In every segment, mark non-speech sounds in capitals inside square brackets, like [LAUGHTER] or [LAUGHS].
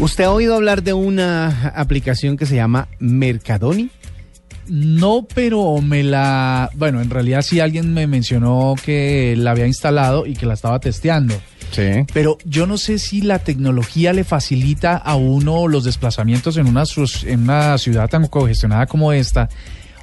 ¿Usted ha oído hablar de una aplicación que se llama Mercadoni? No, pero me la... Bueno, en realidad sí alguien me mencionó que la había instalado y que la estaba testeando. Sí. Pero yo no sé si la tecnología le facilita a uno los desplazamientos en una, en una ciudad tan congestionada como esta,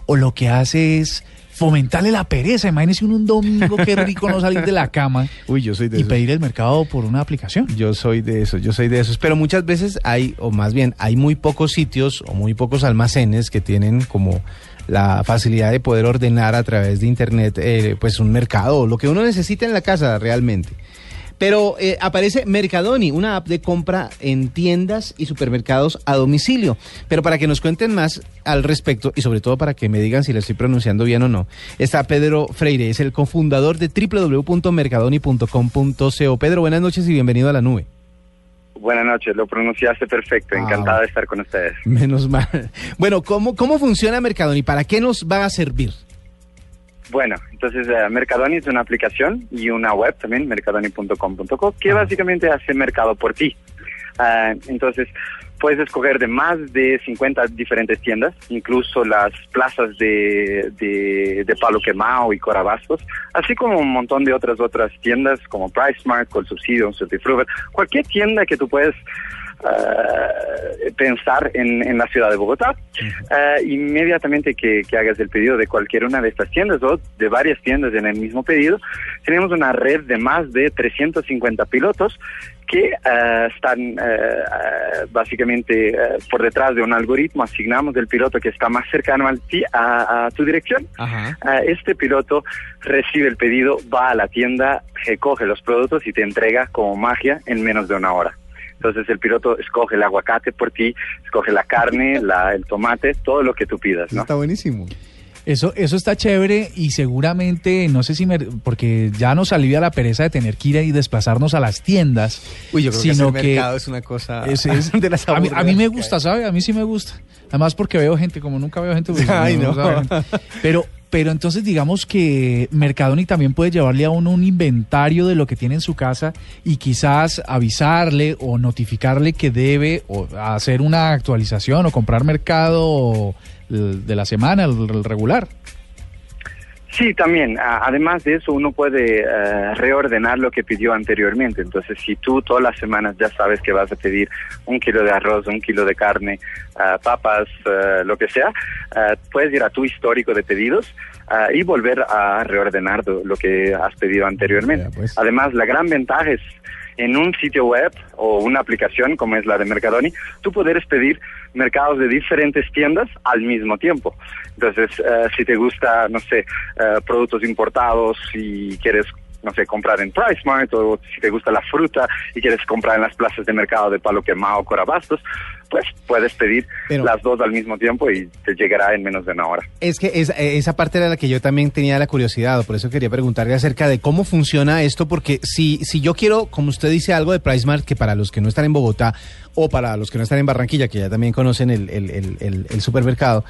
o lo que hace es fomentarle la pereza. Imagínese uno un domingo, qué rico no salir de la cama [LAUGHS] Uy, yo soy de y esos. pedir el mercado por una aplicación. Yo soy de esos, yo soy de esos. Pero muchas veces hay, o más bien, hay muy pocos sitios o muy pocos almacenes que tienen como la facilidad de poder ordenar a través de internet, eh, pues un mercado, lo que uno necesita en la casa realmente. Pero eh, aparece Mercadoni, una app de compra en tiendas y supermercados a domicilio. Pero para que nos cuenten más al respecto y sobre todo para que me digan si lo estoy pronunciando bien o no, está Pedro Freire, es el cofundador de www.mercadoni.com.co. Pedro, buenas noches y bienvenido a la nube. Buenas noches, lo pronunciaste perfecto. Ah. Encantado de estar con ustedes. Menos mal. Bueno, ¿cómo, cómo funciona Mercadoni? ¿Para qué nos va a servir? Bueno, entonces eh, Mercadoni es una aplicación y una web también, mercadoni.com.co, que básicamente hace mercado por ti. Ah, entonces, puedes escoger de más de 50 diferentes tiendas, incluso las plazas de, de, de Palo Quemao y Corabastos, así como un montón de otras otras tiendas como PriceMart, Col Subsidio, Certifruber, cualquier tienda que tú puedes eh, pensar en, en la ciudad de Bogotá. Eh, inmediatamente que, que hagas el pedido de cualquier una de estas tiendas o de varias tiendas en el mismo pedido, tenemos una red de más de 350 pilotos que eh, están eh, básicamente eh, por detrás de un algoritmo, asignamos el piloto que está más cercano a ti, a, a tu dirección. Ajá. Este piloto recibe el pedido, va a la tienda, recoge los productos y te entrega como magia en menos de una hora. Entonces el piloto escoge el aguacate por ti, escoge la carne, [LAUGHS] la, el tomate, todo lo que tú pidas, ¿no? Está buenísimo. Eso, eso está chévere y seguramente, no sé si me, porque ya nos alivia la pereza de tener que ir y desplazarnos a las tiendas. Uy, yo creo sino que hacer mercado es una cosa [LAUGHS] es- es- [LAUGHS] de las a, mí, a mí me que gusta. ¿sabe? A mí sí me gusta. Además porque veo gente, como nunca veo gente. pues, [LAUGHS] Ay, no. gente. Pero, pero entonces digamos que Mercadoni también puede llevarle a uno un inventario de lo que tiene en su casa y quizás avisarle o notificarle que debe o hacer una actualización o comprar mercado el de la semana, el regular. Sí, también. Además de eso, uno puede eh, reordenar lo que pidió anteriormente. Entonces, si tú todas las semanas ya sabes que vas a pedir un kilo de arroz, un kilo de carne, ah, papas, eh, lo que sea, puedes ir a tu histórico de pedidos y volver a reordenar lo que has pedido anteriormente. Pues. Además, la gran ventaja es en un sitio web o una aplicación como es la de Mercadoni, tú puedes pedir mercados de diferentes tiendas al mismo tiempo. Entonces, eh, si te gusta, no sé, eh, productos importados y quieres, no sé, comprar en PriceMart o si te gusta la fruta y quieres comprar en las plazas de mercado de Palo Quemao o Corabastos, pues puedes pedir Pero- las dos al mismo tiempo y te llegará en menos de una hora. Es que esa, esa parte era la que yo también tenía la curiosidad, por eso quería preguntarle acerca de cómo funciona esto, porque si, si yo quiero, como usted dice, algo de PriceMart, que para los que no están en Bogotá o para los que no están en Barranquilla, que ya también conocen el, el- el- supermercado,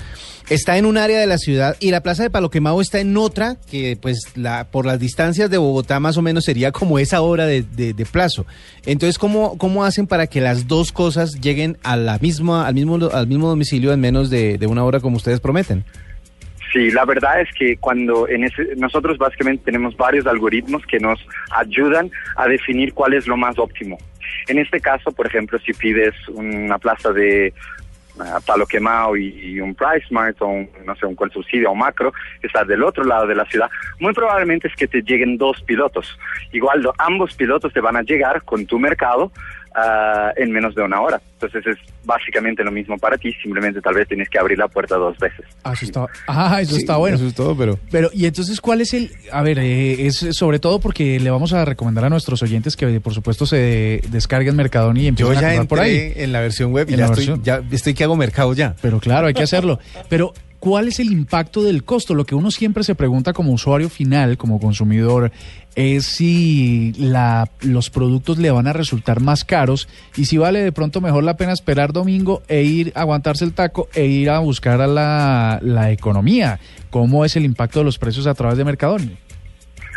está en un área de la ciudad y la Plaza de Palo Quemado está en otra, que pues la, por las distancias de Bogotá más o menos sería como esa hora de, de- de plazo. Entonces, ¿cómo, ¿cómo hacen para que las dos cosas lleguen a la misma, al mismo, al mismo domicilio en menos de, de una hora como ustedes prometen? Sí, la verdad es que cuando en ese, nosotros básicamente tenemos varios algoritmos que nos ayudan a definir cuál es lo más óptimo. En este caso, por ejemplo, si pides una plaza de ah, Palo Quemao y, un PriceMart o un, no sé, un Col Subsidio o Macro, que está del otro lado de la ciudad, muy probablemente es que te lleguen dos pilotos. Igual ambos pilotos te van a llegar con tu mercado ah, en menos de una hora. Entonces es básicamente lo mismo para ti, simplemente tal vez tienes que abrir la puerta dos veces. Ah, eso está, ah, eso Sí, está bueno. Eso es todo, pero... Pero, y entonces, ¿cuál es el...? A ver, eh, es sobre todo porque le vamos a recomendar a nuestros oyentes que, por supuesto, se descarguen Mercadoni y Yo empiecen a ya comprar por ahí. en la versión web y En ya la estoy, versión. ya estoy que hago mercado ya. Pero claro, hay que hacerlo. Pero, ¿cuál es el impacto del costo? Lo que uno siempre se pregunta como usuario final, como consumidor, es si la, los productos le van a resultar más caros y si vale de pronto mejor la pena esperar domingo e ir a aguantarse el taco e ir a buscar a la, la economía. ¿Cómo es el impacto de los precios a través de Mercadoni?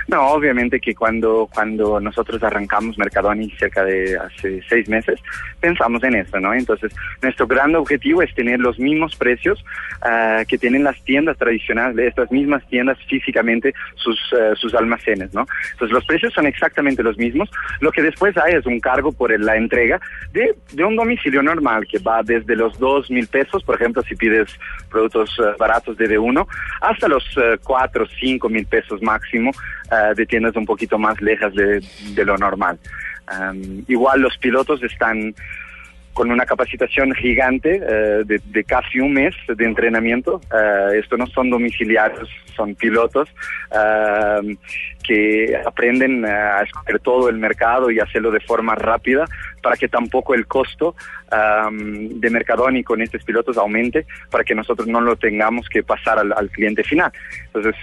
No, obviamente que cuando, cuando nosotros arrancamos Mercadoni cerca de hace seis meses, pensamos en eso, ¿no? Entonces, nuestro gran objetivo es tener los mismos precios ah, que tienen las tiendas tradicionales, estas mismas tiendas físicamente, sus, eh, sus almacenes, ¿no? Entonces, los precios son exactamente los mismos. Lo que después hay es un cargo por la entrega de, de un domicilio normal que va desde los dos mil pesos, por ejemplo, si pides productos eh, baratos de D1, hasta los eh, cuatro, cinco mil pesos máximo de un poquito más lejas de, de lo normal. Am, igual los pilotos están con una capacitación gigante eh, de, casi un mes de entrenamiento. Eh, esto no son domiciliarios, son pilotos eh, que aprenden a escoger todo el mercado y hacerlo de forma rápida para que tampoco el costo am, de Mercadoni con estos pilotos aumente, para que nosotros no lo tengamos que pasar al, al cliente final. Entonces,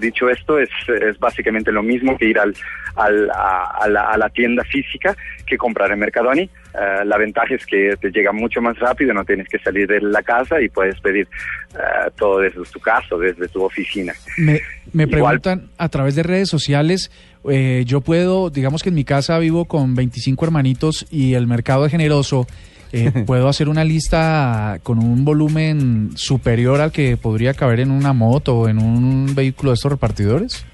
dicho esto, es, es básicamente lo mismo que ir al, a la, a la tienda física que comprar en Mercadoni. Eh, la ventaja es que te llega mucho más rápido, no tienes que salir de la casa y puedes pedir eh, todo desde tu casa, desde tu oficina. Me, me Igual- preguntan a través de redes sociales, eh, yo puedo, digamos que en mi casa vivo con 25 hermanitos y el mercado es generoso, eh, [LAUGHS] puedo hacer una lista con un volumen superior al que podría caber en una moto o en un vehículo de estos repartidores.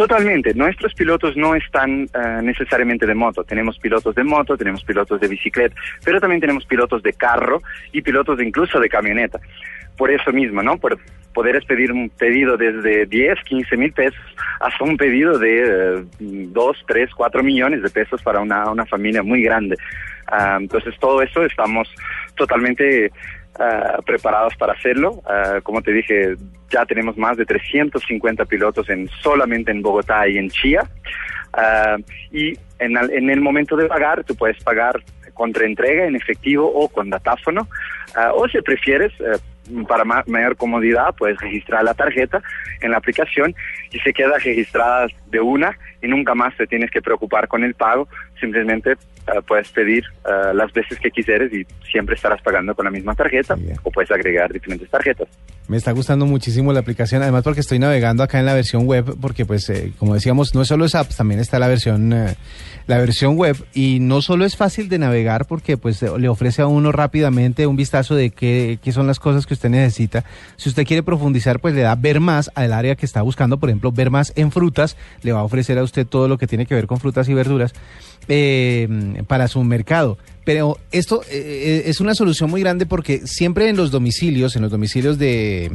Totalmente. Nuestros pilotos no están eh, necesariamente de moto. Tenemos pilotos de moto, tenemos pilotos de bicicleta, pero también tenemos pilotos de carro y pilotos incluso de camioneta. Por eso mismo, ¿no? Por poder pedir un pedido desde 10, 15 mil pesos hasta un pedido de eh, 2, 3, 4 millones de pesos para una, una familia muy grande. Ah, entonces, todo eso estamos totalmente ah, preparados para hacerlo. Ah, como te dije, ya tenemos más de 350 pilotos en solamente en Bogotá y en Chía. Ah, y en, en el momento de pagar, tú puedes pagar contra entrega en efectivo o con datáfono. Ah, o si prefieres, eh, para ma- mayor comodidad, puedes registrar la tarjeta en la aplicación y se queda registrada de una y nunca más te tienes que preocupar con el pago. Simplemente ah, puedes pedir ah, las veces que quisieres y siempre estarás pagando con la misma tarjeta Bien. o puedes agregar diferentes tarjetas. Me está gustando muchísimo la aplicación, además porque estoy navegando acá en la versión web, porque pues eh, como decíamos, no solo es apps, también está la versión eh, la versión web y no solo es fácil de navegar porque pues eh, le ofrece a uno rápidamente un vistazo de qué, qué son las cosas que usted necesita. Si usted quiere profundizar, pues le da ver más al área que está buscando, por ejemplo, ver más en frutas, le va a ofrecer a usted todo lo que tiene que ver con frutas y verduras eh, para su mercado. Pero esto eh, es una solución muy grande porque siempre en los domicilios, en los domicilios de,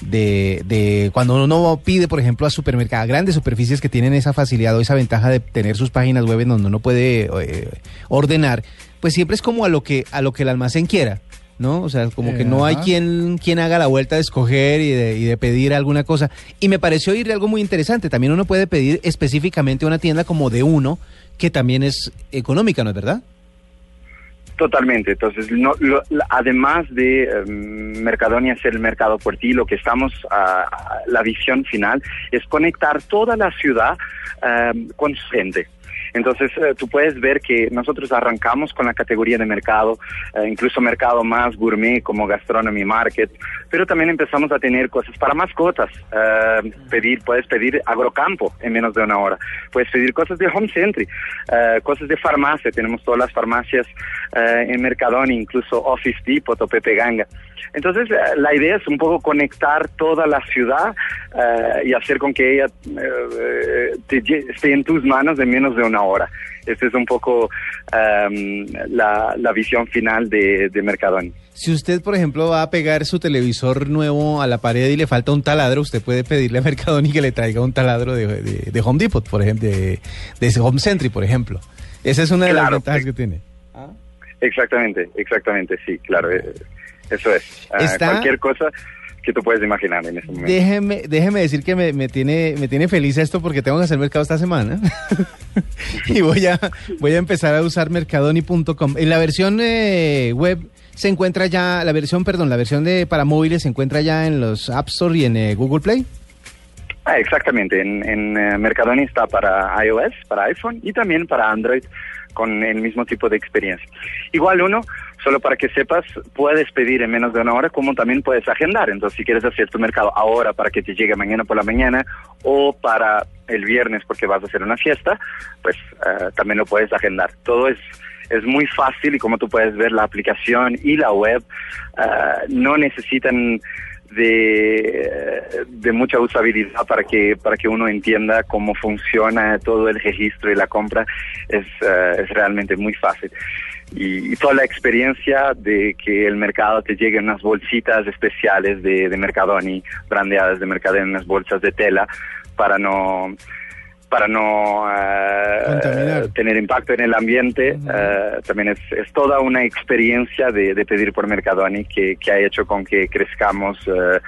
de, cuando uno pide, por ejemplo, a supermercados, grandes superficies que tienen esa facilidad o esa ventaja de tener sus páginas web en donde uno puede eh, ordenar, pues siempre es como a lo que a lo que el almacén quiera. ¿No? O sea, como que no hay quien, quien haga la vuelta de escoger y de, y de pedir alguna cosa. Y me pareció oír algo muy interesante. También uno puede pedir específicamente una tienda como de uno, que también es económica, ¿no es verdad? Totalmente. Entonces, no, lo- además de eh, Mercadoni hacer el mercado por ti, lo que estamos, ah, la visión final es conectar toda la ciudad ah, con su gente. Entonces, eh, tú puedes ver que nosotros arrancamos con la categoría de mercado, eh, incluso mercado más gourmet como Gastronomy Market, pero también empezamos a tener cosas para mascotas. Eh, pedir, puedes pedir agrocampo en menos de una hora. Puedes pedir cosas de home century, eh, cosas de farmacia. Tenemos todas las farmacias eh, en Mercadona, incluso Office Depot o Pepe Ganga. Entonces, eh, la idea es un poco conectar toda la ciudad eh, y hacer con que ella eh, te esté en tus manos en menos de una hora. Esta es un poco em, la, la visión final de, de Mercadona. Si usted, por ejemplo, va a pegar su televisor nuevo a la pared y le falta un taladro, usted puede pedirle a Mercadoni que le traiga un taladro de, de- de Home Depot, por ejemplo, de, de ese Home Century, por ejemplo. Esa es una de las ventajas que tiene. Exactamente, exactamente, sí, claro, eh, eso es. Ah, Está- Cualquier cosa que tú puedes imaginar en ese momento. Déjeme, déjeme decir que me, me tiene, me tiene feliz esto porque tengo que hacer mercado esta semana. [LAUGHS] y voy a, voy a empezar a usar mercadoni.com. En la versión eh, web se encuentra ya, la versión, perdón, la versión de para móviles se encuentra ya en los App Store y en eh, Google Play. Ah, exactamente, en, en eh, Mercadoni está para iOS, para iPhone y también para Android con el mismo tipo de experiencia. Igual uno, solo para que sepas, puedes pedir en menos de una hora como también puedes agendar. Entonces, si quieres hacer tu mercado ahora para que te llegue mañana por la mañana o para el viernes porque vas a hacer una fiesta, pues eh, también lo puedes agendar. Todo es es muy fácil y como tú puedes ver la aplicación y la web eh, no necesitan de, de mucha usabilidad para que para que uno entienda cómo funciona todo el registro y la compra es, eh, es realmente muy fácil y, toda la experiencia de que el mercado te llegue en unas bolsitas especiales de, de Mercadoni brandeadas de Mercadoni unas bolsas de tela para no para no Contaminar. tener impacto en el ambiente. eh, también es, es toda una experiencia de, de pedir por Mercadoni que, que ha hecho con que crezcamos eh,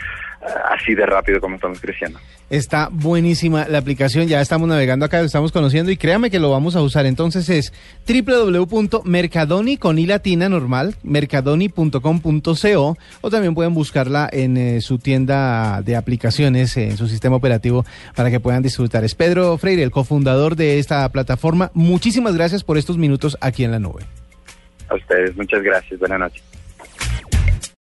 así de rápido como estamos creciendo. Está buenísima la aplicación, ya estamos navegando acá, lo estamos conociendo y créame que lo vamos a usar. Entonces es www.mercadoni con i latina normal, mercadoni.com.co o también pueden buscarla en eh, su tienda de aplicaciones, en su sistema operativo para que puedan disfrutar. Es Pedro Freire, el cofundador de esta plataforma. Muchísimas gracias por estos minutos aquí en la nube. A ustedes, muchas gracias. Buenas noches.